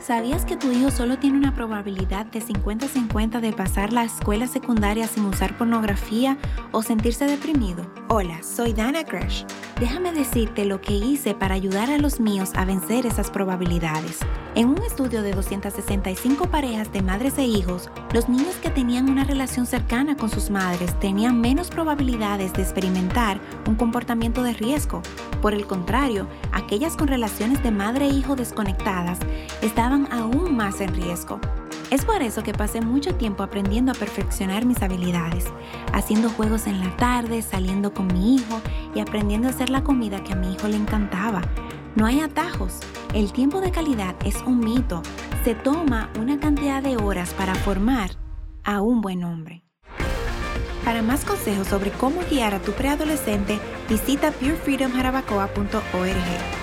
¿Sabías que tu hijo solo tiene una probabilidad de 50-50 de pasar la escuela secundaria sin usar pornografía o sentirse deprimido? Hola, soy Dana Crash. Déjame decirte lo que hice para ayudar a los míos a vencer esas probabilidades. En un estudio de 265 parejas de madres e hijos, los niños que tenían una relación cercana con sus madres tenían menos probabilidades de experimentar un comportamiento de riesgo. Por el contrario, aquellas con relaciones de madre e hijo desconectadas estaban aún más en riesgo. Es por eso que pasé mucho tiempo aprendiendo a perfeccionar mis habilidades, haciendo juegos en la tarde, saliendo con mi hijo y aprendiendo a hacer la comida que a mi hijo le encantaba. No hay atajos. El tiempo de calidad es un mito. Se toma una cantidad de horas para formar a un buen hombre. Para más consejos sobre cómo guiar a tu preadolescente, visita purefreedomjarabacoa.org.